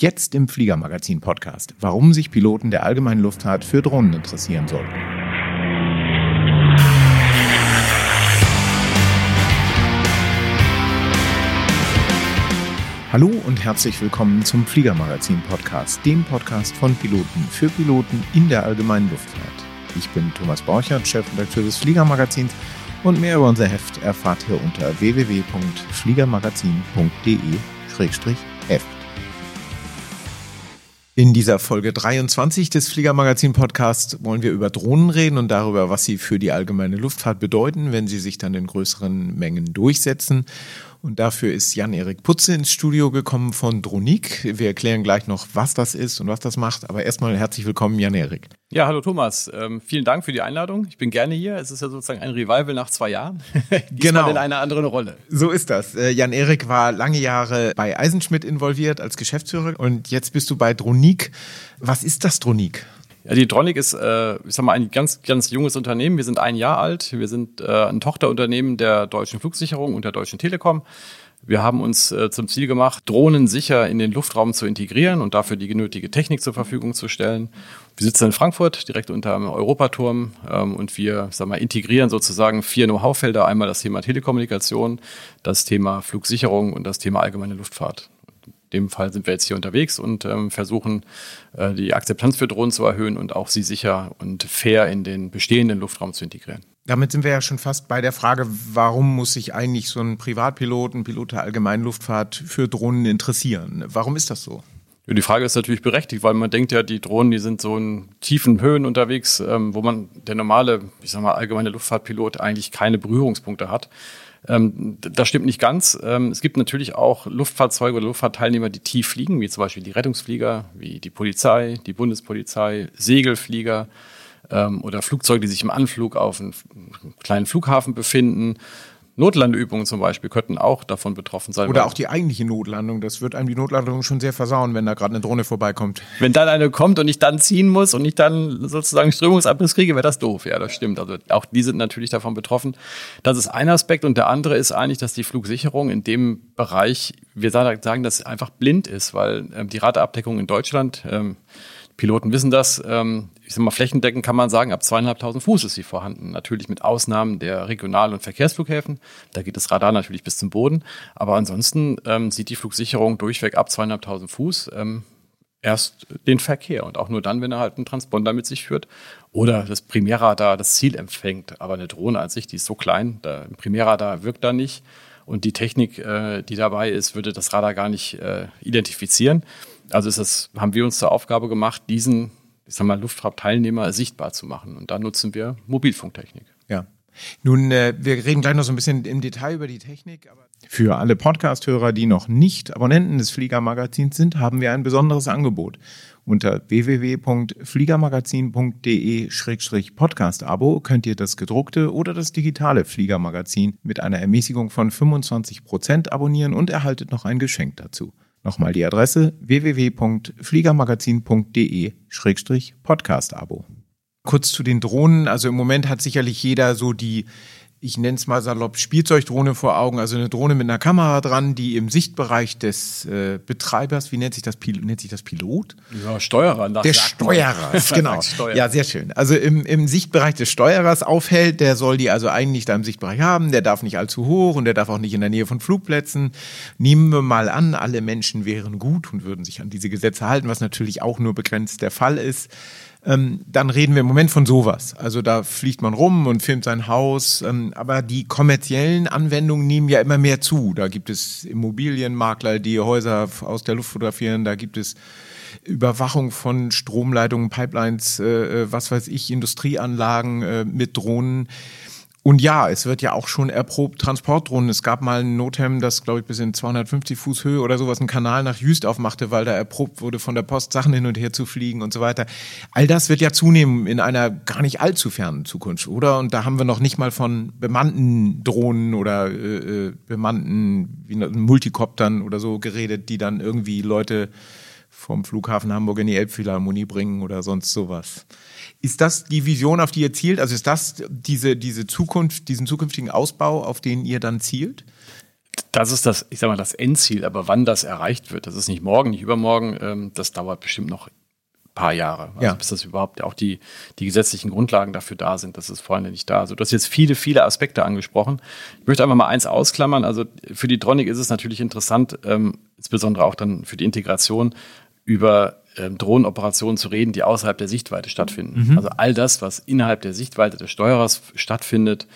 Jetzt im Fliegermagazin Podcast, warum sich Piloten der allgemeinen Luftfahrt für Drohnen interessieren sollten. Hallo und herzlich willkommen zum Fliegermagazin Podcast, dem Podcast von Piloten für Piloten in der allgemeinen Luftfahrt. Ich bin Thomas Borchert, Chefredakteur des Fliegermagazins und mehr über unser Heft erfahrt ihr unter www.fliegermagazin.de-heft. In dieser Folge 23 des Fliegermagazin Podcasts wollen wir über Drohnen reden und darüber, was sie für die allgemeine Luftfahrt bedeuten, wenn sie sich dann in größeren Mengen durchsetzen. Und dafür ist Jan-Erik Putze ins Studio gekommen von Dronik. Wir erklären gleich noch, was das ist und was das macht. Aber erstmal herzlich willkommen, Jan-Erik. Ja, hallo Thomas. Ähm, vielen Dank für die Einladung. Ich bin gerne hier. Es ist ja sozusagen ein Revival nach zwei Jahren. genau. in einer anderen Rolle. So ist das. Äh, Jan-Erik war lange Jahre bei Eisenschmidt involviert als Geschäftsführer und jetzt bist du bei Dronik. Was ist das Dronik? Ja, die Tronic ist, äh, ich sag mal, ein ganz, ganz junges Unternehmen. Wir sind ein Jahr alt. Wir sind äh, ein Tochterunternehmen der Deutschen Flugsicherung und der Deutschen Telekom. Wir haben uns äh, zum Ziel gemacht, Drohnen sicher in den Luftraum zu integrieren und dafür die genötige Technik zur Verfügung zu stellen. Wir sitzen in Frankfurt, direkt unter dem Europaturm, ähm, und wir sag mal, integrieren sozusagen vier Know-how-Felder. Einmal das Thema Telekommunikation, das Thema Flugsicherung und das Thema allgemeine Luftfahrt dem Fall sind wir jetzt hier unterwegs und ähm, versuchen, äh, die Akzeptanz für Drohnen zu erhöhen und auch sie sicher und fair in den bestehenden Luftraum zu integrieren. Damit sind wir ja schon fast bei der Frage, warum muss sich eigentlich so ein Privatpilot, ein Pilot der allgemeinen Luftfahrt für Drohnen interessieren? Warum ist das so? Die Frage ist natürlich berechtigt, weil man denkt ja, die Drohnen, die sind so in tiefen Höhen unterwegs, ähm, wo man der normale, ich sag mal, allgemeine Luftfahrtpilot eigentlich keine Berührungspunkte hat. Ähm, das stimmt nicht ganz. Ähm, es gibt natürlich auch Luftfahrzeuge oder Luftfahrtteilnehmer, die tief fliegen, wie zum Beispiel die Rettungsflieger, wie die Polizei, die Bundespolizei, Segelflieger ähm, oder Flugzeuge, die sich im Anflug auf einem kleinen Flughafen befinden. Notlandeübungen zum Beispiel könnten auch davon betroffen sein. Oder auch die eigentliche Notlandung. Das wird einem die Notlandung schon sehr versauen, wenn da gerade eine Drohne vorbeikommt. Wenn dann eine kommt und ich dann ziehen muss und ich dann sozusagen Strömungsabriss kriege, wäre das doof. Ja, das stimmt. Also auch die sind natürlich davon betroffen. Das ist ein Aspekt. Und der andere ist eigentlich, dass die Flugsicherung in dem Bereich, wir sagen, dass einfach blind ist, weil ähm, die Rateabdeckung in Deutschland, ähm, Piloten wissen das, ähm, ich sag mal, flächendeckend kann man sagen, ab zweieinhalbtausend Fuß ist sie vorhanden. Natürlich mit Ausnahmen der Regional- und Verkehrsflughäfen. Da geht das Radar natürlich bis zum Boden. Aber ansonsten ähm, sieht die Flugsicherung durchweg ab zweieinhalbtausend Fuß ähm, erst den Verkehr und auch nur dann, wenn er halt einen Transponder mit sich führt oder das Primärradar das Ziel empfängt. Aber eine Drohne an sich, die ist so klein, der Primärradar wirkt da nicht und die Technik, äh, die dabei ist, würde das Radar gar nicht äh, identifizieren. Also ist das, haben wir uns zur Aufgabe gemacht, diesen ich sag mal, Luftfahrtteilnehmer sichtbar zu machen. Und da nutzen wir Mobilfunktechnik. Ja. Nun, äh, wir reden gleich noch so ein bisschen im Detail über die Technik. Für alle Podcast-Hörer, die noch nicht Abonnenten des Fliegermagazins sind, haben wir ein besonderes Angebot. Unter www.fliegermagazin.de-podcast-abo könnt ihr das gedruckte oder das digitale Fliegermagazin mit einer Ermäßigung von 25 Prozent abonnieren und erhaltet noch ein Geschenk dazu. Nochmal die Adresse www.fliegermagazin.de-podcast-abo. Kurz zu den Drohnen. Also im Moment hat sicherlich jeder so die ich nenne es mal salopp, Spielzeugdrohne vor Augen, also eine Drohne mit einer Kamera dran, die im Sichtbereich des äh, Betreibers, wie nennt sich das, Pil nennt sich das Pilot? Ja, Steuerer. Der Steuerer, genau. Steuer. Ja, sehr schön. Also im, im Sichtbereich des Steuerers aufhält, der soll die also eigentlich da im Sichtbereich haben, der darf nicht allzu hoch und der darf auch nicht in der Nähe von Flugplätzen. Nehmen wir mal an, alle Menschen wären gut und würden sich an diese Gesetze halten, was natürlich auch nur begrenzt der Fall ist ähm, dann reden wir im Moment von sowas. Also da fliegt man rum und filmt sein Haus, ähm, aber die kommerziellen Anwendungen nehmen ja immer mehr zu. Da gibt es Immobilienmakler, die Häuser aus der Luft fotografieren, da gibt es Überwachung von Stromleitungen, Pipelines, äh, äh was weiß ich, Industrieanlagen äh, mit Drohnen. Und ja, es wird ja auch schon erprobt Transportdrohnen. Es gab mal ein Notem, das, glaube ich, bis in 250 Fuß Höhe oder sowas einen Kanal nach Jüst aufmachte, weil da erprobt wurde, von der Post Sachen hin und her zu fliegen und so weiter. All das wird ja zunehmen in einer gar nicht allzu fernen Zukunft, oder? Und da haben wir noch nicht mal von bemannten Drohnen oder äh, äh bemannten wie Multikoptern oder so geredet, die dann irgendwie Leute vom Flughafen Hamburg in die Elbphilharmonie bringen oder sonst sowas. Ist das die Vision, auf die ihr zielt? Also ist das diese, diese Zukunft, diesen zukünftigen Ausbau, auf den ihr dann zielt? Das ist das, ich sag mal, das Endziel. Aber wann das erreicht wird, das ist nicht morgen, nicht übermorgen. Ähm, das dauert bestimmt noch paar Jahre, also ja. bis das überhaupt auch die, die gesetzlichen Grundlagen dafür da sind. Das ist vorhin nicht da. Also du hast jetzt viele, viele Aspekte angesprochen. Ich möchte einfach mal eins ausklammern. Also für die Tronic ist es natürlich interessant, ähm, insbesondere auch dann für die Integration über ähm, Drohnenoperationen zu reden, die außerhalb der Sichtweite stattfinden. Mhm. Also all das, was innerhalb der Sichtweite des Steuerers stattfindet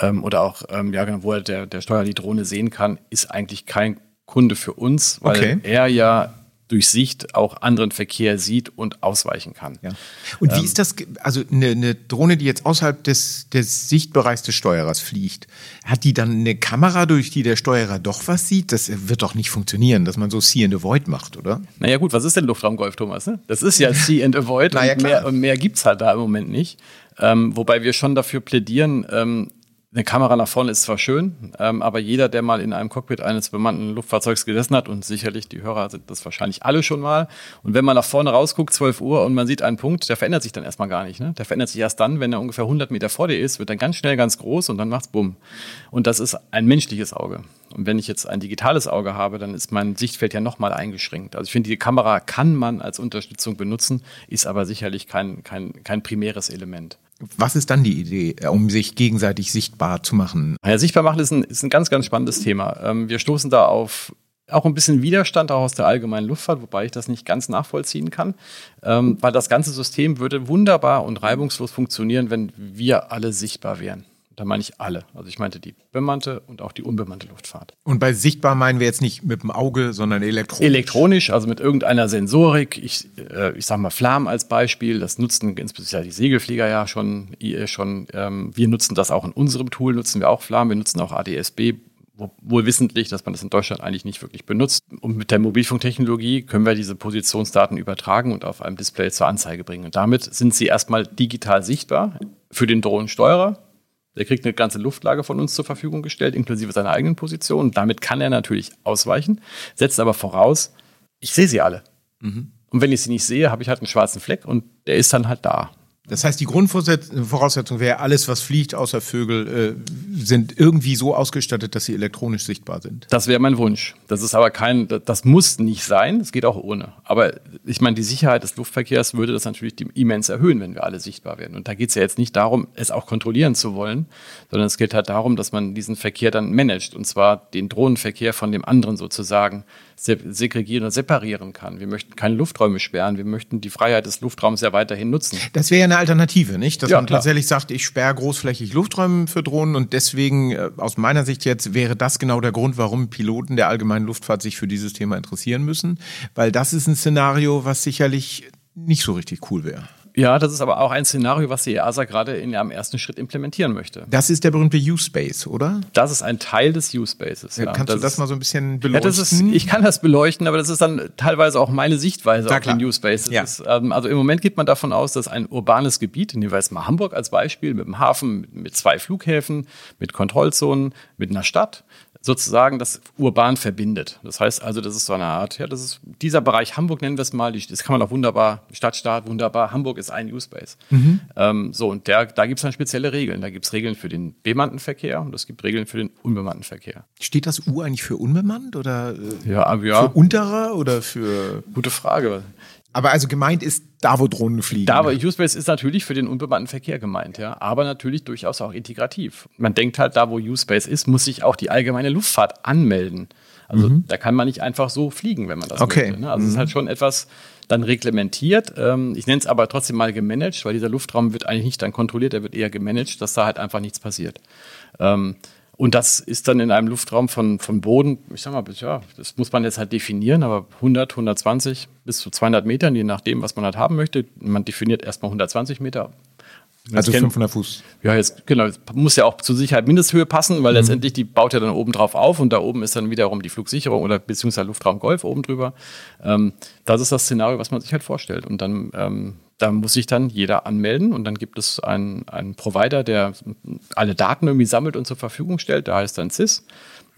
ähm, oder auch, ähm, ja, genau, wo der, der Steuerer die Drohne sehen kann, ist eigentlich kein Kunde für uns, weil okay. er ja durch Sicht auch anderen Verkehr sieht und ausweichen kann. Ja. Und wie ähm, ist das, also eine, eine, Drohne, die jetzt außerhalb des, des Sichtbereichs des Steuerers fliegt, hat die dann eine Kamera, durch die der Steuerer doch was sieht? Das wird doch nicht funktionieren, dass man so See and Avoid macht, oder? Naja gut, was ist denn Luftraumgolf, Thomas? Ne? Das ist ja See and Avoid naja, und mehr, mehr gibt es halt da im Moment nicht. Ähm, wobei wir schon dafür plädieren, ähm, eine Kamera nach vorne ist zwar schön, ähm, aber jeder, der mal in einem Cockpit eines bemannten Luftfahrzeugs gesessen hat, und sicherlich die Hörer sind das wahrscheinlich alle schon mal, und wenn man nach vorne rausguckt, 12 Uhr, und man sieht einen Punkt, der verändert sich dann erstmal gar nicht. Ne? Der verändert sich erst dann, wenn er ungefähr 100 Meter vor dir ist, wird dann ganz schnell ganz groß und dann macht's bumm. Und das ist ein menschliches Auge. Und wenn ich jetzt ein digitales Auge habe, dann ist mein Sichtfeld ja nochmal eingeschränkt. Also ich finde, die Kamera kann man als Unterstützung benutzen, ist aber sicherlich kein, kein, kein primäres Element. Was ist dann die Idee, äh, um sich gegenseitig sichtbar zu machen? Ja, sichtbar machen ist ein, ist ein ganz, ganz spannendes Thema. Ähm, wir stoßen da auf auch ein bisschen Widerstand auch aus der allgemeinen Luftfahrt, wobei ich das nicht ganz nachvollziehen kann, ähm, weil das ganze System würde wunderbar und reibungslos funktionieren, wenn wir alle sichtbar wären. Da meine ich alle. Also ich meinte die bemannte und auch die unbemannte Luftfahrt. Und bei sichtbar meinen wir jetzt nicht mit dem Auge, sondern elektronisch? Elektronisch, also mit irgendeiner Sensorik. Ich, äh, ich sage mal Flam als Beispiel. Das nutzen insbesondere die Segelflieger ja schon. schon ähm, wir nutzen das auch in unserem Tool, nutzen wir auch Flam. Wir nutzen auch ADSB, wohl wissentlich, dass man das in Deutschland eigentlich nicht wirklich benutzt. Und mit der Mobilfunktechnologie können wir diese Positionsdaten übertragen und auf einem Display zur Anzeige bringen. Und damit sind sie erstmal digital sichtbar für den Drohnensteuerer der kriegt eine ganze Luftlage von uns zur Verfügung gestellt, inklusive seiner eigenen Position. Damit kann er natürlich ausweichen, setzt aber voraus, ich sehe sie alle. Mhm. Und wenn ich sie nicht sehe, habe ich halt einen schwarzen Fleck und der ist dann halt da. Das heißt, die Grundvoraussetzung wäre, alles, was fliegt, außer Vögel, äh, sind irgendwie so ausgestattet, dass sie elektronisch sichtbar sind. Das wäre mein Wunsch. Das ist aber kein, das muss nicht sein. Das geht auch ohne. Aber ich meine, die Sicherheit des Luftverkehrs würde das natürlich immens erhöhen, wenn wir alle sichtbar wären. Und da geht es ja jetzt nicht darum, es auch kontrollieren zu wollen, sondern es geht halt darum, dass man diesen Verkehr dann managt. Und zwar den Drohnenverkehr von dem anderen sozusagen segregieren und separieren kann. Wir möchten keine Lufträume sperren. Wir möchten die Freiheit des Luftraums ja weiterhin nutzen. Das wäre ja eine Alternative, nicht? Dass ja, man klar. tatsächlich sagt, ich sperre großflächig Lufträume für Drohnen und deswegen, äh, aus meiner Sicht jetzt, wäre das genau der Grund, warum Piloten der allgemeinen Luftfahrt sich für dieses Thema interessieren müssen. Weil das ist ein Szenario, was sicherlich nicht so richtig cool wäre. Ja, das ist aber auch ein Szenario, was die EASA gerade in ihrem ersten Schritt implementieren möchte. Das ist der berühmte U-Space, oder? Das ist ein Teil des U-Spaces. Ja. Kannst das du das mal so ein bisschen beleuchten? Ja, ist, ich kann das beleuchten, aber das ist dann teilweise auch meine Sichtweise Na, auf klar. den U-Space. Ja. Ähm, also im Moment geht man davon aus, dass ein urbanes Gebiet, nehmen wir jetzt mal Hamburg als Beispiel, mit einem Hafen, mit zwei Flughäfen, mit Kontrollzonen, mit einer Stadt, sozusagen das urban verbindet. Das heißt also, das ist so eine Art, ja, das ist dieser Bereich Hamburg nennen wir es mal, das kann man auch wunderbar, Stadtstaat, wunderbar, Hamburg ist ein U-Space. Mhm. Ähm, so, und der, da gibt es dann spezielle Regeln. Da gibt es Regeln für den bemannten Verkehr und es gibt Regeln für den unbemannten Verkehr. Steht das U eigentlich für unbemannt oder äh, ja, ja. für unterer oder für. Gute Frage. Aber also gemeint ist da, wo Drohnen fliegen. Da, wo U-Space ist natürlich für den unbemannten Verkehr gemeint, ja. Aber natürlich durchaus auch integrativ. Man denkt halt, da, wo U-Space ist, muss sich auch die allgemeine Luftfahrt anmelden. Also mhm. da kann man nicht einfach so fliegen, wenn man das okay. möchte. Ne? Also es mhm. ist halt schon etwas dann reglementiert. Ähm, ich nenne es aber trotzdem mal gemanagt, weil dieser Luftraum wird eigentlich nicht dann kontrolliert, er wird eher gemanagt, dass da halt einfach nichts passiert. Ähm, und das ist dann in einem Luftraum von, von Boden, ich sag mal, ja, das muss man jetzt halt definieren, aber 100, 120 bis zu 200 Metern, je nachdem, was man halt haben möchte. Man definiert erstmal 120 Meter. Also 500 Fuß. Ja, jetzt, genau. Muss ja auch zur Sicherheit Mindesthöhe passen, weil mhm. letztendlich die baut ja dann oben drauf auf und da oben ist dann wiederum die Flugsicherung oder beziehungsweise Luftraum Golf oben drüber. Ähm, das ist das Szenario, was man sich halt vorstellt. Und dann ähm, da muss sich dann jeder anmelden und dann gibt es einen, einen Provider, der alle Daten irgendwie sammelt und zur Verfügung stellt. Da heißt dann CIS.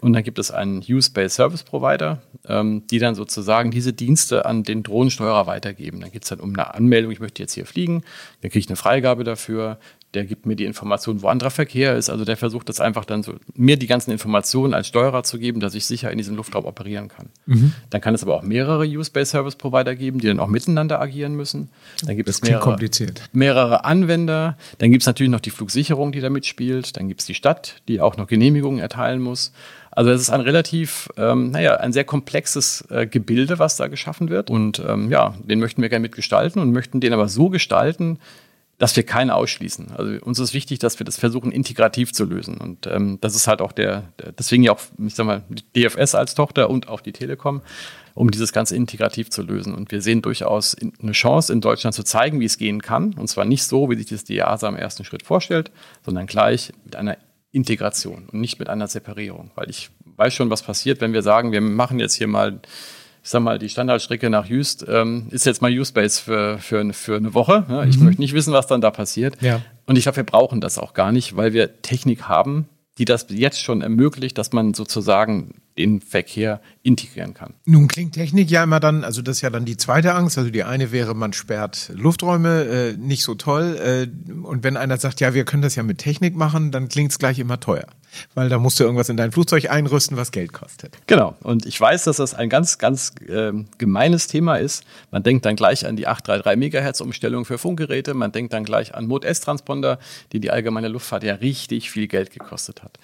Und dann gibt es einen Use-Based Service Provider, ähm, die dann sozusagen diese Dienste an den Drohnensteuerer weitergeben. Dann geht es dann um eine Anmeldung, ich möchte jetzt hier fliegen, dann kriege ich eine Freigabe dafür, der gibt mir die Information, wo anderer Verkehr ist. Also der versucht das einfach dann so, mir die ganzen Informationen als Steuerer zu geben, dass ich sicher in diesem Luftraum operieren kann. Mhm. Dann kann es aber auch mehrere Use-Based Service Provider geben, die dann auch miteinander agieren müssen. Dann gibt das es mehrere, kompliziert. mehrere Anwender. Dann gibt es natürlich noch die Flugsicherung, die da mitspielt. Dann gibt es die Stadt, die auch noch Genehmigungen erteilen muss. Also es ist ein relativ, ähm, naja, ein sehr komplexes äh, Gebilde, was da geschaffen wird. Und ähm, ja, den möchten wir gerne mitgestalten und möchten den aber so gestalten, dass wir keinen ausschließen. Also uns ist wichtig, dass wir das versuchen, integrativ zu lösen. Und ähm, das ist halt auch der, deswegen ja auch, ich sag mal, die DFS als Tochter und auch die Telekom, um dieses Ganze integrativ zu lösen. Und wir sehen durchaus eine Chance, in Deutschland zu zeigen, wie es gehen kann. Und zwar nicht so, wie sich das EASA im ersten Schritt vorstellt, sondern gleich mit einer Integration und nicht mit einer Separierung. Weil ich weiß schon, was passiert, wenn wir sagen, wir machen jetzt hier mal ich sag mal, die Standardstrecke nach Just ähm, ist jetzt mal Use-Base für, für, für eine Woche. Ja, ich mhm. möchte nicht wissen, was dann da passiert. Ja. Und ich glaube, wir brauchen das auch gar nicht, weil wir Technik haben, die das jetzt schon ermöglicht, dass man sozusagen den Verkehr integrieren kann. Nun klingt Technik ja immer dann, also das ist ja dann die zweite Angst. Also die eine wäre, man sperrt Lufträume, äh, nicht so toll. Äh, und wenn einer sagt, ja, wir können das ja mit Technik machen, dann klingt es gleich immer teuer. Weil da musst du irgendwas in dein Flugzeug einrüsten, was Geld kostet. Genau. Und ich weiß, dass das ein ganz, ganz äh, gemeines Thema ist. Man denkt dann gleich an die 833 Megahertz Umstellung für Funkgeräte. Man denkt dann gleich an Mode S-Transponder, die die allgemeine Luftfahrt ja richtig viel Geld gekostet hat.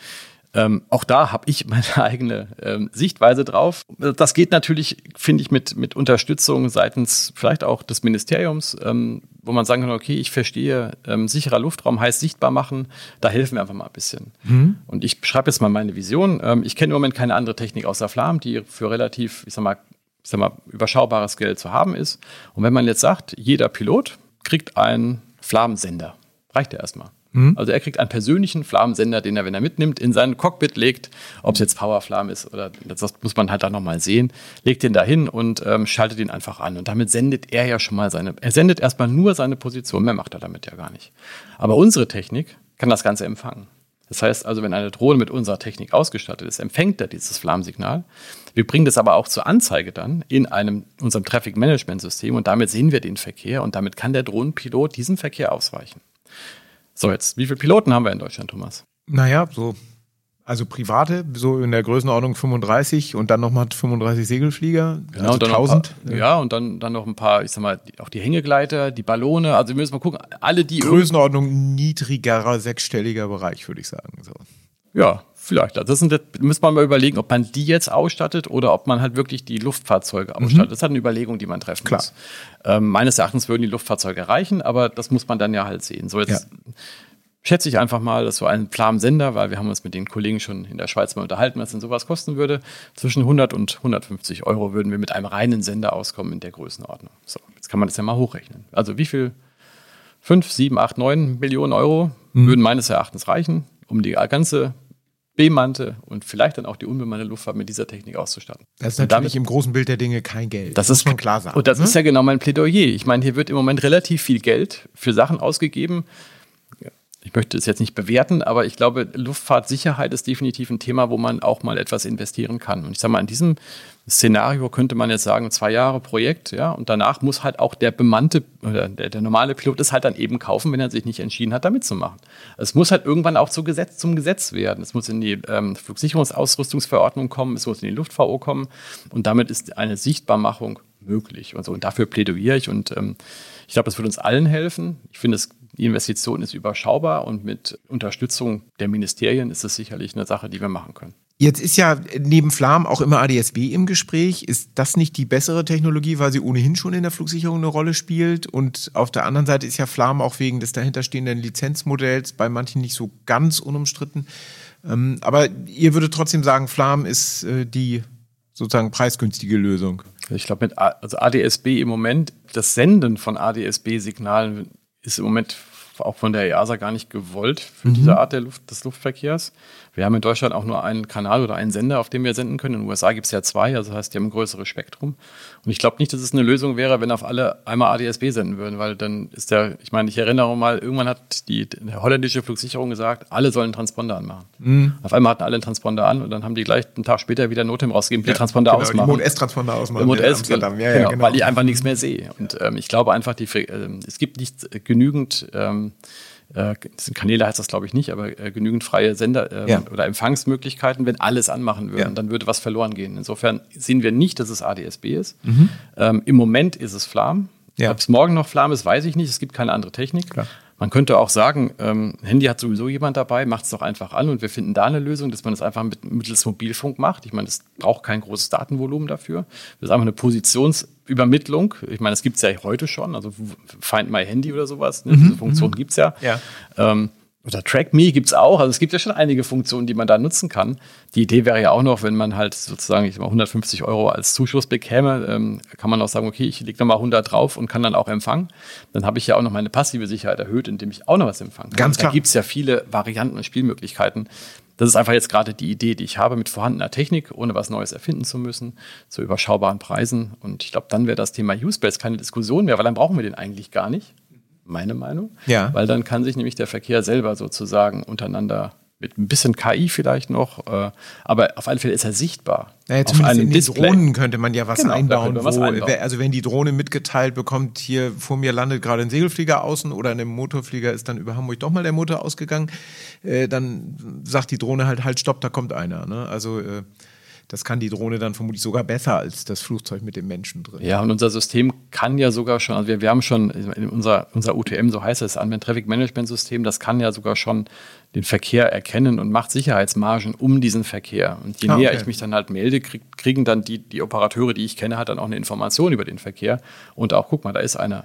Ähm, auch da habe ich meine eigene ähm, Sichtweise drauf. Das geht natürlich, finde ich, mit, mit Unterstützung seitens vielleicht auch des Ministeriums, ähm, wo man sagen kann, okay, ich verstehe, ähm, sicherer Luftraum heißt sichtbar machen, da helfen wir einfach mal ein bisschen. Mhm. Und ich beschreibe jetzt mal meine Vision. Ähm, ich kenne im Moment keine andere Technik außer Flam, die für relativ, ich sag mal, ich sag mal, überschaubares Geld zu haben ist. Und wenn man jetzt sagt, jeder Pilot kriegt einen Flamensender, reicht ja erstmal. Mhm. Also er kriegt einen persönlichen Flammensender, den er, wenn er mitnimmt, in sein Cockpit legt, ob es jetzt Powerflam ist oder das muss man halt dann nochmal sehen, legt den da hin und ähm, schaltet ihn einfach an. Und damit sendet er ja schon mal seine, er sendet erstmal nur seine Position, mehr macht er damit ja gar nicht. Aber unsere Technik kann das Ganze empfangen. Das heißt also, wenn eine Drohne mit unserer Technik ausgestattet ist, empfängt er dieses Flammsignal. Wir bringen das aber auch zur Anzeige dann in einem, unserem Traffic Management System und damit sehen wir den Verkehr und damit kann der Drohnenpilot diesem Verkehr ausweichen. So, jetzt, wie viele Piloten haben wir in Deutschland, Thomas? Naja, so, also private, so in der Größenordnung 35 und dann nochmal 35 Segelflieger, genau, also 1000. Paar, ja, und dann, dann noch ein paar, ich sag mal, auch die Hängegleiter, die Ballone, also wir müssen mal gucken, alle die. Größenordnung niedrigerer sechsstelliger Bereich, würde ich sagen. So. Ja, vielleicht. Das sind, das müsste man mal überlegen, ob man die jetzt ausstattet oder ob man halt wirklich die Luftfahrzeuge ausstattet. Mhm. Das ist halt eine Überlegung, die man treffen Klar. muss. Ähm, meines Erachtens würden die Luftfahrzeuge reichen, aber das muss man dann ja halt sehen. So jetzt ja. schätze ich einfach mal, dass so ein Plan-Sender, weil wir haben uns mit den Kollegen schon in der Schweiz mal unterhalten, was denn sowas kosten würde. Zwischen 100 und 150 Euro würden wir mit einem reinen Sender auskommen in der Größenordnung. So, jetzt kann man das ja mal hochrechnen. Also wie viel? 5, 7, 8, 9 Millionen Euro mhm. würden meines Erachtens reichen um die ganze bemannte und vielleicht dann auch die unbemannte Luftfahrt mit dieser Technik auszustatten. Das ist natürlich damit, im großen Bild der Dinge kein Geld. Das, muss man klar sagen. Und das ne? ist ja genau mein Plädoyer. Ich meine, hier wird im Moment relativ viel Geld für Sachen ausgegeben, ich möchte es jetzt nicht bewerten, aber ich glaube, Luftfahrtsicherheit ist definitiv ein Thema, wo man auch mal etwas investieren kann. Und ich sage mal, in diesem Szenario könnte man jetzt sagen, zwei Jahre Projekt, ja, und danach muss halt auch der bemannte oder der, der normale Pilot es halt dann eben kaufen, wenn er sich nicht entschieden hat, da mitzumachen. Es muss halt irgendwann auch zu Gesetz, zum Gesetz werden. Es muss in die ähm, Flugsicherungsausrüstungsverordnung kommen, es muss in die Luft-VO kommen und damit ist eine Sichtbarmachung möglich. Und, so. und dafür plädiere ich und ähm, ich glaube, das wird uns allen helfen. Ich finde, die Investition ist überschaubar und mit Unterstützung der Ministerien ist es sicherlich eine Sache, die wir machen können. Jetzt ist ja neben Flam auch immer ADSB im Gespräch. Ist das nicht die bessere Technologie, weil sie ohnehin schon in der Flugsicherung eine Rolle spielt? Und auf der anderen Seite ist ja Flam auch wegen des dahinterstehenden Lizenzmodells bei manchen nicht so ganz unumstritten. Ähm, aber ihr würdet trotzdem sagen, Flam ist äh, die sozusagen preisgünstige Lösung. Ich glaube, mit also ADSB im Moment, das Senden von ADSB-Signalen ist im Moment auch von der EASA gar nicht gewollt für mhm. diese Art Luft, des Luftverkehrs. Wir haben in Deutschland auch nur einen Kanal oder einen Sender, auf dem wir senden können. In den USA gibt es ja zwei, also das heißt, die haben ein größeres Spektrum. Und ich glaube nicht, dass es eine Lösung wäre, wenn auf alle einmal ADSB senden würden, weil dann ist der, ich meine, ich erinnere mal, irgendwann hat die, die holländische Flugsicherung gesagt, alle sollen Transponder anmachen. Mhm. Auf einmal hatten alle einen Transponder an und dann haben die gleich einen Tag später wieder Notem rausgegeben, die ja, Transponder genau, ausmachen. Die Mode S-Transponder ausmachen. Mode S, Amsterdam. Ja, genau, genau, weil ich einfach nichts mehr sehe. Und ähm, ich glaube einfach, die, äh, es gibt nicht genügend ähm, äh, Kanäle heißt das glaube ich nicht, aber äh, genügend freie Sender äh, ja. oder Empfangsmöglichkeiten, wenn alles anmachen würden, ja. dann würde was verloren gehen. Insofern sehen wir nicht, dass es ADSB ist. Mhm. Ähm, Im Moment ist es Flam. Ja. Ob es morgen noch Flam ist, weiß ich nicht. Es gibt keine andere Technik. Klar. Man könnte auch sagen, ähm, Handy hat sowieso jemand dabei, macht es doch einfach an und wir finden da eine Lösung, dass man das einfach mit, mittels Mobilfunk macht. Ich meine, es braucht kein großes Datenvolumen dafür. Das ist einfach eine Positionsübermittlung. Ich meine, das gibt es ja heute schon, also Find My Handy oder sowas. Ne? Mhm. Diese Funktion mhm. gibt es ja. ja. Ähm, oder TrackMe gibt es auch. Also es gibt ja schon einige Funktionen, die man da nutzen kann. Die Idee wäre ja auch noch, wenn man halt sozusagen ich mal 150 Euro als Zuschuss bekäme, ähm, kann man auch sagen, okay, ich lege nochmal 100 drauf und kann dann auch empfangen. Dann habe ich ja auch noch meine passive Sicherheit erhöht, indem ich auch noch was empfangen kann. Ganz klar. Da gibt es ja viele Varianten und Spielmöglichkeiten. Das ist einfach jetzt gerade die Idee, die ich habe mit vorhandener Technik, ohne was Neues erfinden zu müssen, zu überschaubaren Preisen. Und ich glaube, dann wäre das Thema Use-Base keine Diskussion mehr, weil dann brauchen wir den eigentlich gar nicht meine Meinung. Ja. Weil dann kann sich nämlich der Verkehr selber sozusagen untereinander mit ein bisschen KI vielleicht noch, äh, aber auf alle Fälle ist er sichtbar. Naja, auf einem in den Display. Drohnen könnte man ja was, genau, einbauen, wo, was einbauen. Also wenn die Drohne mitgeteilt bekommt, hier vor mir landet gerade ein Segelflieger außen oder in einem Motorflieger ist dann über Hamburg doch mal der Motor ausgegangen, äh, dann sagt die Drohne halt, halt, stopp, da kommt einer. Ne? Also äh, das kann die Drohne dann vermutlich sogar besser als das Flugzeug mit dem Menschen drin. Ja, und unser System kann ja sogar schon, also wir, wir haben schon unser, unser UTM, so heißt es, Unmanned Traffic Management System, das kann ja sogar schon den Verkehr erkennen und macht Sicherheitsmargen um diesen Verkehr. Und je ah, näher ich mich dann halt melde, krieg, kriegen dann die, die Operateure, die ich kenne, halt dann auch eine Information über den Verkehr. Und auch, guck mal, da ist einer.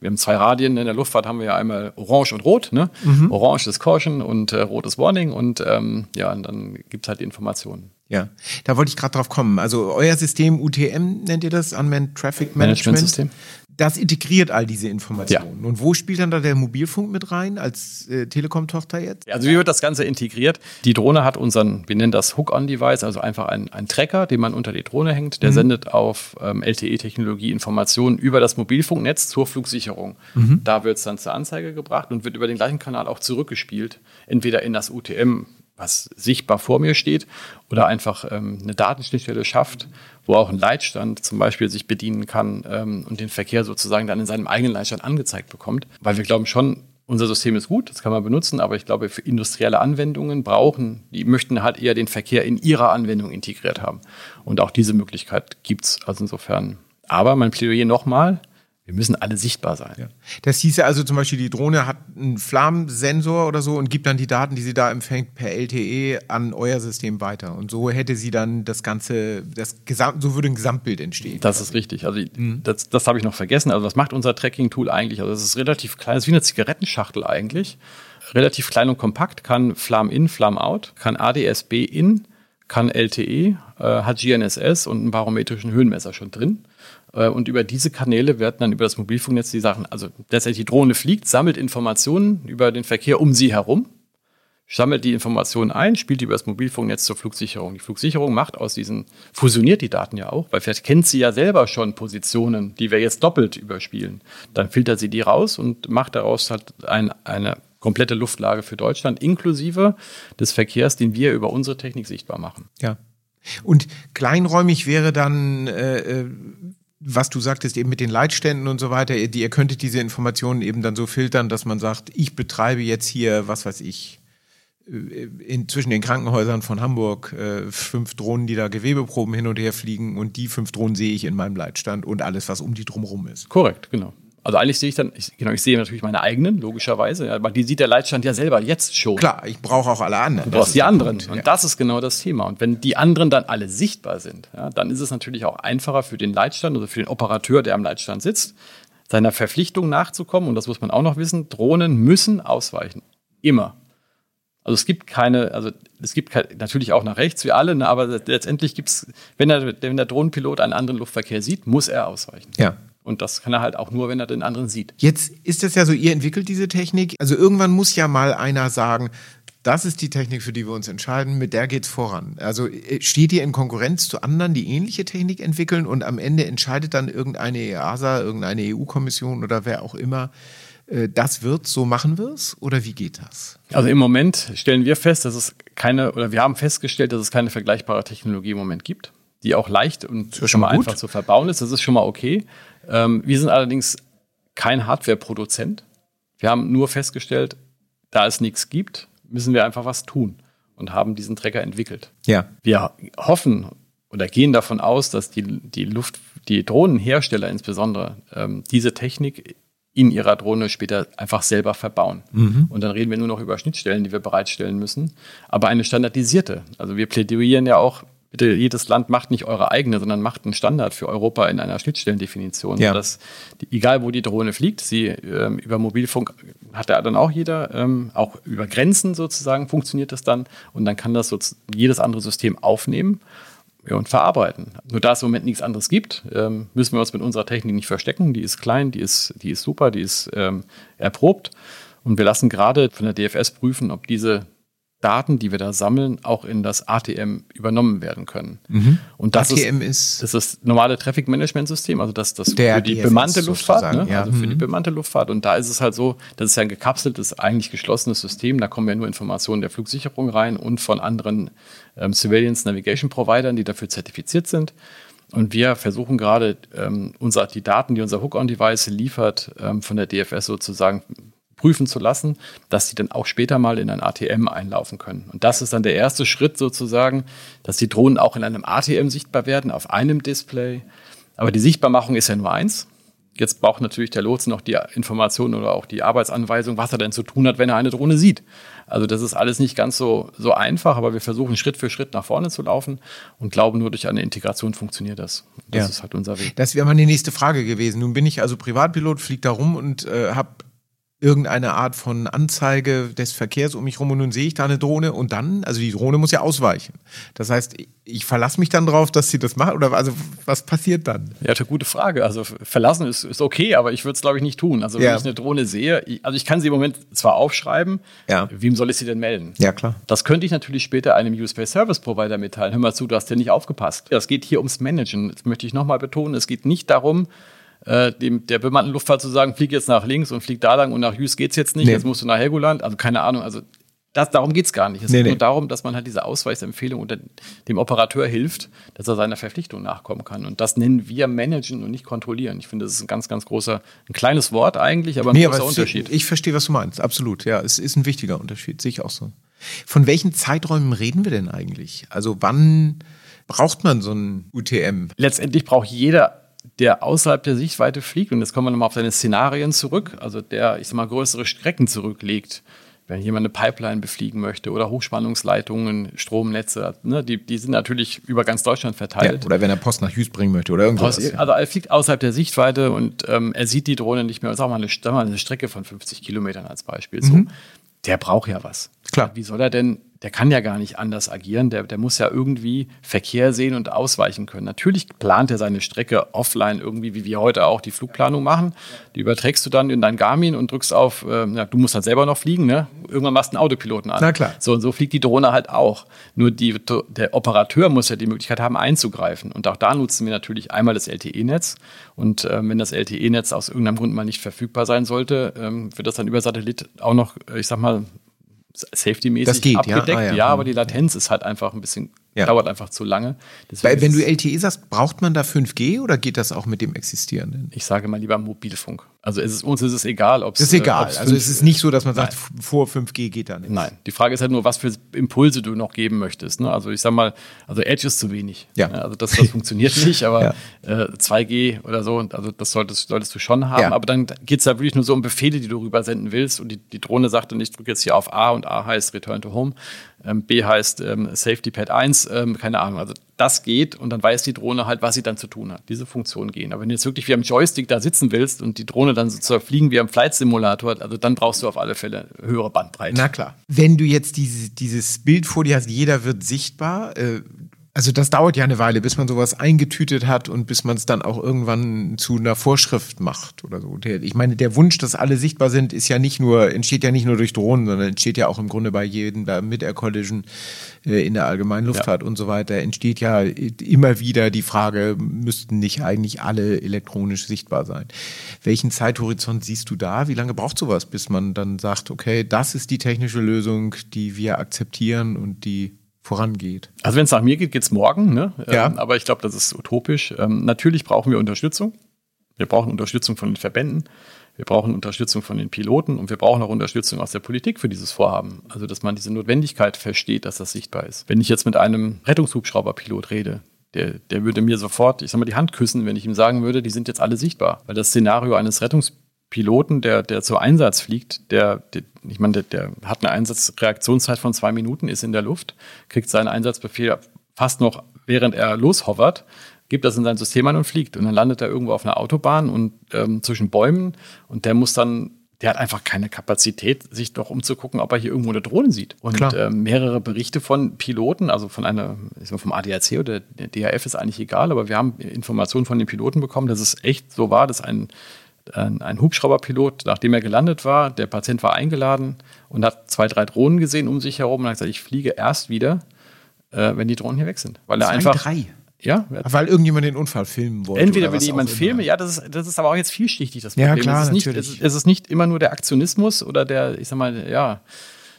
Wir haben zwei Radien in der Luftfahrt, haben wir ja einmal Orange und Rot. Ne? Mhm. Orange ist Caution und äh, Rot ist Warning. Und ähm, ja, und dann gibt es halt die Informationen. Ja, da wollte ich gerade drauf kommen. Also euer System UTM nennt ihr das, Unmanned Traffic Management. Management System. Das integriert all diese Informationen. Ja. Und wo spielt dann da der Mobilfunk mit rein als äh, Telekom-Tochter jetzt? Also wie wird das Ganze integriert? Die Drohne hat unseren, wir nennen das Hook-on-Device, also einfach ein, ein Tracker, den man unter die Drohne hängt. Der mhm. sendet auf ähm, LTE-Technologie Informationen über das Mobilfunknetz zur Flugsicherung. Mhm. Da wird es dann zur Anzeige gebracht und wird über den gleichen Kanal auch zurückgespielt. Entweder in das UTM was sichtbar vor mir steht oder einfach ähm, eine Datenschnittstelle schafft, wo auch ein Leitstand zum Beispiel sich bedienen kann ähm, und den Verkehr sozusagen dann in seinem eigenen Leitstand angezeigt bekommt. Weil wir glauben schon, unser System ist gut, das kann man benutzen, aber ich glaube, für industrielle Anwendungen brauchen, die möchten halt eher den Verkehr in ihrer Anwendung integriert haben. Und auch diese Möglichkeit gibt's Also insofern. Aber mein Plädoyer nochmal, wir müssen alle sichtbar sein. Ja. Das hieß ja also zum Beispiel, die Drohne hat einen Flammensensor oder so und gibt dann die Daten, die sie da empfängt, per LTE an euer System weiter. Und so hätte sie dann das Ganze, das Gesamt, so würde ein Gesamtbild entstehen. Das ist richtig. Also mhm. das, das habe ich noch vergessen. Also was macht unser Tracking-Tool eigentlich? Also es ist relativ klein, es ist wie eine Zigarettenschachtel eigentlich. Relativ klein und kompakt, kann Flam in, Flam out, kann ADSB in, kann LTE, äh, hat GNSS und einen barometrischen Höhenmesser schon drin. Äh, und über diese Kanäle werden dann über das Mobilfunknetz die Sachen, also letztendlich die Drohne fliegt, sammelt Informationen über den Verkehr um sie herum, sammelt die Informationen ein, spielt die über das Mobilfunknetz zur Flugsicherung. Die Flugsicherung macht aus diesen, fusioniert die Daten ja auch, weil vielleicht kennt sie ja selber schon Positionen, die wir jetzt doppelt überspielen. Dann filtert sie die raus und macht daraus halt ein, eine komplette Luftlage für Deutschland, inklusive des Verkehrs, den wir über unsere Technik sichtbar machen. Ja. Und kleinräumig wäre dann, äh, äh was du sagtest, eben mit den Leitständen und so weiter, ihr, ihr könntet diese Informationen eben dann so filtern, dass man sagt, ich betreibe jetzt hier, was weiß ich, äh, in, zwischen den Krankenhäusern von Hamburg äh, fünf Drohnen, die da Gewebeproben hin und her fliegen und die fünf Drohnen sehe ich in meinem Leitstand und alles, was um die drumherum ist. Korrekt, genau. Also eigentlich sehe ich dann, ich, genau, ich sehe natürlich meine eigenen, logischerweise, aber die sieht der Leitstand ja selber jetzt schon. Klar, ich brauche auch alle anderen. Du brauchst die anderen. Punkt, und ja. das ist genau das Thema. Und wenn die anderen dann alle sichtbar sind, ja, dann ist es natürlich auch einfacher für den Leitstand oder für den Operateur, der am Leitstand sitzt, seiner Verpflichtung nachzukommen. Und das muss man auch noch wissen. Drohnen müssen ausweichen. Immer. Also es gibt keine, also es gibt keine, natürlich auch nach rechts wie alle, ne, aber letztendlich gibt es, wenn der, wenn der Drohnenpilot einen anderen Luftverkehr sieht, muss er ausweichen. Ja. Und das kann er halt auch nur, wenn er den anderen sieht. Jetzt ist es ja so, ihr entwickelt diese Technik. Also irgendwann muss ja mal einer sagen, das ist die Technik, für die wir uns entscheiden, mit der geht's voran. Also äh, steht ihr in Konkurrenz zu anderen, die ähnliche Technik entwickeln und am Ende entscheidet dann irgendeine EASA, irgendeine EU-Kommission oder wer auch immer, äh, das wird, so machen wir es? Oder wie geht das? Also im Moment stellen wir fest, dass es keine, oder wir haben festgestellt, dass es keine vergleichbare Technologie im Moment gibt, die auch leicht und schon mal gut. einfach zu verbauen ist. Das ist schon mal okay. Ähm, wir sind allerdings kein Hardware-Produzent. Wir haben nur festgestellt, da es nichts gibt, müssen wir einfach was tun und haben diesen Trecker entwickelt. Ja. Wir hoffen oder gehen davon aus, dass die, die Luft, die Drohnenhersteller insbesondere ähm, diese Technik in ihrer Drohne später einfach selber verbauen. Mhm. Und dann reden wir nur noch über Schnittstellen, die wir bereitstellen müssen. Aber eine standardisierte. Also wir plädieren ja auch, bitte jedes Land macht nicht eure eigene, sondern macht einen Standard für Europa in einer Schnittstellendefinition. Ja. Sodass, die, egal wo die Drohne fliegt, sie ähm, über Mobilfunk hat ja dann auch jeder, ähm, auch über Grenzen sozusagen funktioniert das dann. Und dann kann das so jedes andere System aufnehmen und verarbeiten. Nur da es im Moment nichts anderes gibt, ähm, müssen wir uns mit unserer Technik nicht verstecken. Die ist klein, die ist, die ist super, die ist ähm, erprobt. Und wir lassen gerade von der DFS prüfen, ob diese Daten, die wir da sammeln, auch in das ATM übernommen werden können. Mhm. Und das ATM ist, ist das ist normale Traffic Management System, also das, das für die DFS bemannte Luftfahrt, ne? ja. also für mhm. die bemannte Luftfahrt. Und da ist es halt so, das ist ja ein gekapseltes, eigentlich geschlossenes System. Da kommen ja nur Informationen der Flugsicherung rein und von anderen ähm, Surveillance Navigation Providern, die dafür zertifiziert sind. Und wir versuchen gerade, ähm, unser, die Daten, die unser Hook-on-Device liefert, ähm, von der DFS sozusagen prüfen zu lassen, dass sie dann auch später mal in ein ATM einlaufen können. Und das ist dann der erste Schritt sozusagen, dass die Drohnen auch in einem ATM sichtbar werden, auf einem Display. Aber die Sichtbarmachung ist ja nur eins. Jetzt braucht natürlich der Lotse noch die Information oder auch die Arbeitsanweisung, was er denn zu tun hat, wenn er eine Drohne sieht. Also das ist alles nicht ganz so, so einfach, aber wir versuchen Schritt für Schritt nach vorne zu laufen und glauben, nur durch eine Integration funktioniert das. Das ja. ist halt unser Weg. Das wäre mal die nächste Frage gewesen. Nun bin ich also Privatpilot, fliege da rum und äh, habe irgendeine Art von Anzeige des Verkehrs um mich rum und nun sehe ich da eine Drohne und dann, also die Drohne muss ja ausweichen. Das heißt, ich verlasse mich dann drauf, dass sie das macht oder also was passiert dann? Ja, eine gute Frage. Also verlassen ist, ist okay, aber ich würde es glaube ich nicht tun. Also wenn ja. ich eine Drohne sehe, also ich kann sie im Moment zwar aufschreiben, ja. wem soll ich sie denn melden? Ja, klar. Das könnte ich natürlich später einem USB Service Provider mitteilen. Hör mal zu, du hast ja nicht aufgepasst. Das geht hier ums Managen. Das möchte ich nochmal betonen. Es geht nicht darum, äh, dem, der bemannten Luftfahrt zu sagen, flieg jetzt nach links und flieg da lang und nach Jüst geht's jetzt nicht, nee. jetzt musst du nach Helgoland. Also keine Ahnung, also das, darum geht's gar nicht. Es nee, geht nee. nur darum, dass man halt diese Ausweichsempfehlung unter dem Operateur hilft, dass er seiner Verpflichtung nachkommen kann. Und das nennen wir managen und nicht kontrollieren. Ich finde, das ist ein ganz, ganz großer, ein kleines Wort eigentlich, aber ein nee, großer aber Unterschied. Ich verstehe, was du meinst. Absolut. Ja, es ist ein wichtiger Unterschied. Sehe ich auch so. Von welchen Zeiträumen reden wir denn eigentlich? Also wann braucht man so ein UTM? Letztendlich braucht jeder der außerhalb der Sichtweite fliegt, und jetzt kommen wir nochmal auf seine Szenarien zurück, also der, ich sag mal, größere Strecken zurücklegt, wenn jemand eine Pipeline befliegen möchte oder Hochspannungsleitungen, Stromnetze, ne, die, die sind natürlich über ganz Deutschland verteilt. Ja, oder wenn er Post nach Hughes bringen möchte oder irgendwas. Post, also er fliegt außerhalb der Sichtweite und ähm, er sieht die Drohne nicht mehr. Sag mal, eine, mal eine Strecke von 50 Kilometern als Beispiel. So. Mhm. Der braucht ja was. Klar. Wie soll er denn der kann ja gar nicht anders agieren. Der, der muss ja irgendwie Verkehr sehen und ausweichen können. Natürlich plant er seine Strecke offline irgendwie, wie wir heute auch die Flugplanung machen. Die überträgst du dann in dein Garmin und drückst auf, äh, ja, du musst halt selber noch fliegen, ne? Irgendwann machst du einen Autopiloten an. Na klar. So und so fliegt die Drohne halt auch. Nur die, der Operateur muss ja die Möglichkeit haben, einzugreifen. Und auch da nutzen wir natürlich einmal das LTE-Netz. Und äh, wenn das LTE-Netz aus irgendeinem Grund mal nicht verfügbar sein sollte, ähm, wird das dann über Satellit auch noch, äh, ich sag mal, safety-mäßig abgedeckt. Ja? Ah, ja. ja, aber die Latenz ist halt einfach ein bisschen ja. Dauert einfach zu lange. Deswegen Wenn du LTE sagst, braucht man da 5G oder geht das auch mit dem existierenden? Ich sage mal lieber Mobilfunk. Also es ist, uns ist es egal, ob es. Ist egal. Äh, also es ist nicht so, dass man sagt, Nein. vor 5G geht da nicht. Nein. Die Frage ist halt nur, was für Impulse du noch geben möchtest. Ne? Also ich sag mal, also Edge ist zu wenig. Ja. Also das, das funktioniert nicht, aber ja. äh, 2G oder so, also das solltest, solltest du schon haben. Ja. Aber dann geht es da wirklich nur so um Befehle, die du rübersenden willst. Und die, die Drohne sagt dann, ich drücke jetzt hier auf A und A heißt Return to Home. Ähm, B heißt ähm, Safety Pad 1, ähm, keine Ahnung. Also das geht und dann weiß die Drohne halt, was sie dann zu tun hat. Diese Funktionen gehen. Aber wenn du jetzt wirklich wie am Joystick da sitzen willst und die Drohne dann sozusagen fliegen wie am Flight Simulator, also dann brauchst du auf alle Fälle höhere Bandbreite. Na klar. Wenn du jetzt diese, dieses Bild vor dir hast, jeder wird sichtbar. Äh, Also das dauert ja eine Weile, bis man sowas eingetütet hat und bis man es dann auch irgendwann zu einer Vorschrift macht oder so. Ich meine, der Wunsch, dass alle sichtbar sind, ist ja nicht nur, entsteht ja nicht nur durch Drohnen, sondern entsteht ja auch im Grunde bei jedem, bei Mid-Air Collision äh, in der allgemeinen Luftfahrt ja. und so weiter, entsteht ja immer wieder die Frage, müssten nicht eigentlich alle elektronisch sichtbar sein? Welchen Zeithorizont siehst du da? Wie lange braucht sowas, bis man dann sagt, okay, das ist die technische Lösung, die wir akzeptieren und die vorangeht. Also wenn es nach mir geht, geht es morgen. Ne? Ja. Ähm, aber ich glaube, das ist utopisch. Ähm, natürlich brauchen wir Unterstützung. Wir brauchen Unterstützung von den Verbänden. Wir brauchen Unterstützung von den Piloten und wir brauchen auch Unterstützung aus der Politik für dieses Vorhaben. Also, dass man diese Notwendigkeit versteht, dass das sichtbar ist. Wenn ich jetzt mit einem Rettungshubschrauberpilot rede, der, der würde mir sofort, ich sag mal, die Hand küssen, wenn ich ihm sagen würde, die sind jetzt alle sichtbar. Weil das Szenario eines Rettungspiloten Piloten, der, der zu Einsatz fliegt, der, der ich meine, der, der, hat eine Einsatzreaktionszeit von zwei Minuten, ist in der Luft, kriegt seinen Einsatzbefehl fast noch, während er loshovert, gibt das in sein System ein und fliegt. Und dann landet er irgendwo auf einer Autobahn und ähm, zwischen Bäumen und der muss dann der hat einfach keine Kapazität, sich doch umzugucken, ob er hier irgendwo eine Drohne sieht. Und äh, mehrere Berichte von Piloten, also von einer, ich sag mal vom ADAC oder der DHF ist eigentlich egal, aber wir haben Informationen von den Piloten bekommen, dass es echt so war, dass ein ein Hubschrauberpilot, nachdem er gelandet war, der Patient war eingeladen und hat zwei, drei Drohnen gesehen um sich herum und hat gesagt, ich fliege erst wieder, äh, wenn die Drohnen hier weg sind. Weil er zwei, einfach. Drei. Ja. Weil irgendjemand den Unfall filmen wollte. Entweder will jemand filmen, ja, das ist, das ist aber auch jetzt vielschichtig, das Problem. Ja, klar, es, ist nicht, natürlich. es, ist nicht immer nur der Aktionismus oder der, ich sag mal, ja,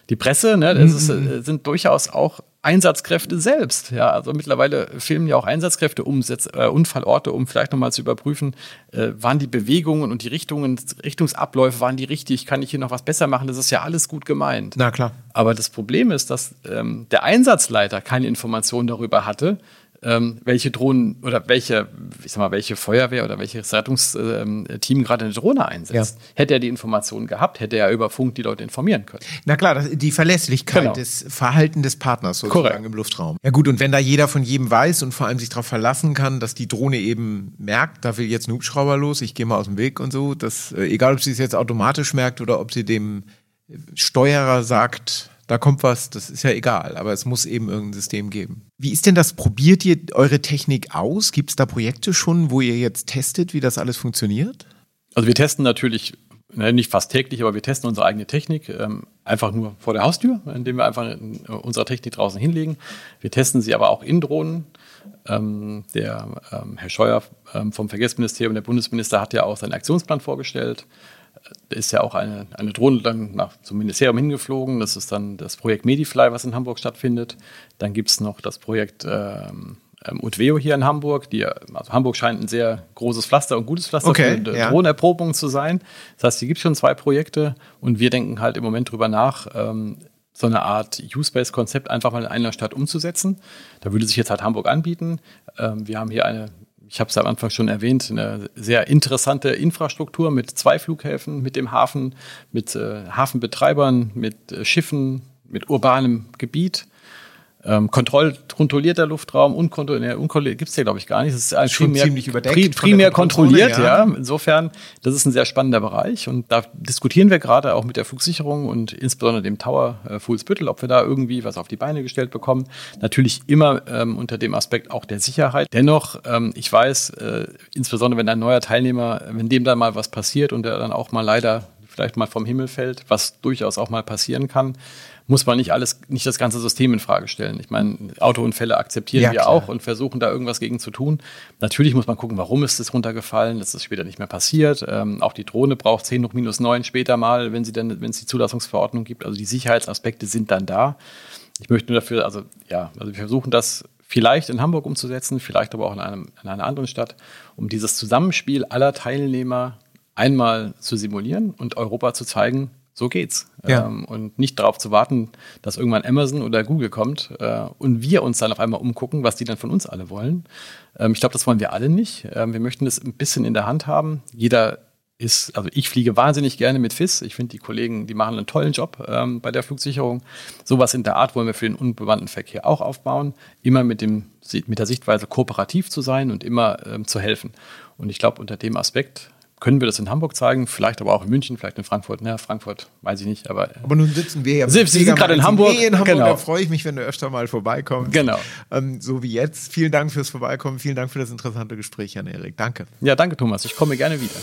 die Presse, ne, das ist, mhm. sind durchaus auch Einsatzkräfte selbst. Ja, also mittlerweile filmen ja auch Einsatzkräfte Umsetz, äh, Unfallorte, um vielleicht nochmal zu überprüfen, äh, waren die Bewegungen und die Richtungen, Richtungsabläufe, waren die richtig? Kann ich hier noch was besser machen? Das ist ja alles gut gemeint. Na klar. Aber das Problem ist, dass ähm, der Einsatzleiter keine Informationen darüber hatte, ähm, welche Drohnen oder welche, ich sag mal, welche Feuerwehr oder welches Rettungsteam gerade eine Drohne einsetzt. Ja. Hätte er die Informationen gehabt, hätte er über Funk die Leute informieren können. Na klar, die Verlässlichkeit genau. des Verhalten des Partners sozusagen Korrekt. im Luftraum. Ja gut, und wenn da jeder von jedem weiß und vor allem sich darauf verlassen kann, dass die Drohne eben merkt, da will jetzt ein Hubschrauber los, ich gehe mal aus dem Weg und so, dass, äh, egal ob sie es jetzt automatisch merkt oder ob sie dem Steuerer sagt, da kommt was, das ist ja egal, aber es muss eben irgendein System geben. Wie ist denn das? Probiert ihr eure Technik aus? Gibt es da Projekte schon, wo ihr jetzt testet, wie das alles funktioniert? Also wir testen natürlich ne, nicht fast täglich, aber wir testen unsere eigene Technik ähm, einfach nur vor der Haustür, indem wir einfach unsere Technik draußen hinlegen. Wir testen sie aber auch in Drohnen. Ähm, der ähm, Herr Scheuer vom Verkehrsministerium, der Bundesminister, hat ja auch seinen Aktionsplan vorgestellt ist ja auch eine, eine Drohne dann nach, zum Ministerium hingeflogen. Das ist dann das Projekt Medifly, was in Hamburg stattfindet. Dann gibt es noch das Projekt ähm, ähm, Utveo hier in Hamburg. Die, also Hamburg scheint ein sehr großes Pflaster und gutes Pflaster okay, für ja. Drohnenerprobung zu sein. Das heißt, hier gibt es schon zwei Projekte und wir denken halt im Moment drüber nach, ähm, so eine Art U-Space-Konzept einfach mal in einer Stadt umzusetzen. Da würde sich jetzt halt Hamburg anbieten. Ähm, wir haben hier eine ich habe es am Anfang schon erwähnt, eine sehr interessante Infrastruktur mit zwei Flughäfen, mit dem Hafen, mit äh, Hafenbetreibern, mit äh, Schiffen, mit urbanem Gebiet ähm, kontroll, kontrollierter Luftraum, unkontrolliert, unkontrolliert gibt es hier, glaube ich, gar nicht. Es ist Schon primär, ziemlich überdeckt. primär kontrolliert, ja. ja. Insofern, das ist ein sehr spannender Bereich und da diskutieren wir gerade auch mit der Flugsicherung und insbesondere dem Tower äh, Fuhlsbüttel, ob wir da irgendwie was auf die Beine gestellt bekommen. Natürlich immer ähm, unter dem Aspekt auch der Sicherheit. Dennoch, ähm, ich weiß, äh, insbesondere wenn ein neuer Teilnehmer, wenn dem dann mal was passiert und der dann auch mal leider vielleicht mal vom Himmel fällt, was durchaus auch mal passieren kann, muss man nicht alles, nicht das ganze System in Frage stellen. Ich meine, Autounfälle akzeptieren ja, wir klar. auch und versuchen da irgendwas gegen zu tun. Natürlich muss man gucken, warum ist es runtergefallen, dass es später nicht mehr passiert. Ähm, auch die Drohne braucht 10 hoch minus 9 später mal, wenn sie denn, wenn es die Zulassungsverordnung gibt. Also die Sicherheitsaspekte sind dann da. Ich möchte nur dafür, also ja, also wir versuchen das vielleicht in Hamburg umzusetzen, vielleicht aber auch in, einem, in einer anderen Stadt, um dieses Zusammenspiel aller Teilnehmer einmal zu simulieren und Europa zu zeigen, so geht's. Ja. Ähm, und nicht darauf zu warten, dass irgendwann Amazon oder Google kommt äh, und wir uns dann auf einmal umgucken, was die dann von uns alle wollen. Ähm, ich glaube, das wollen wir alle nicht. Ähm, wir möchten das ein bisschen in der Hand haben. Jeder ist, also ich fliege wahnsinnig gerne mit FIS. Ich finde, die Kollegen, die machen einen tollen Job ähm, bei der Flugsicherung. Sowas in der Art wollen wir für den unbewandten Verkehr auch aufbauen. Immer mit, dem, mit der Sichtweise kooperativ zu sein und immer ähm, zu helfen. Und ich glaube, unter dem Aspekt können wir das in Hamburg zeigen, vielleicht aber auch in München, vielleicht in Frankfurt. Ja, Frankfurt, weiß ich nicht. Aber, aber nun sitzen wir ja. Sie, Sie sind gerade in Hamburg. in Hamburg. Genau. Da freue ich mich, wenn du öfter mal vorbeikommst. Genau. Ähm, so wie jetzt. Vielen Dank fürs Vorbeikommen. Vielen Dank für das interessante Gespräch, Jan Erik. Danke. Ja, danke, Thomas. Ich komme gerne wieder.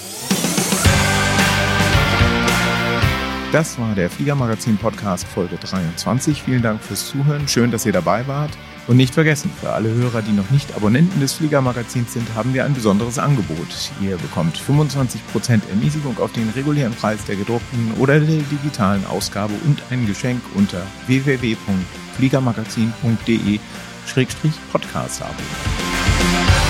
Das war der Fliegermagazin Podcast Folge 23. Vielen Dank fürs Zuhören. Schön, dass ihr dabei wart. Und nicht vergessen, für alle Hörer, die noch nicht Abonnenten des Fliegermagazins sind, haben wir ein besonderes Angebot. Ihr bekommt 25% Ermäßigung auf den regulären Preis der gedruckten oder der digitalen Ausgabe und ein Geschenk unter www.fliegermagazin.de-podcast-abo.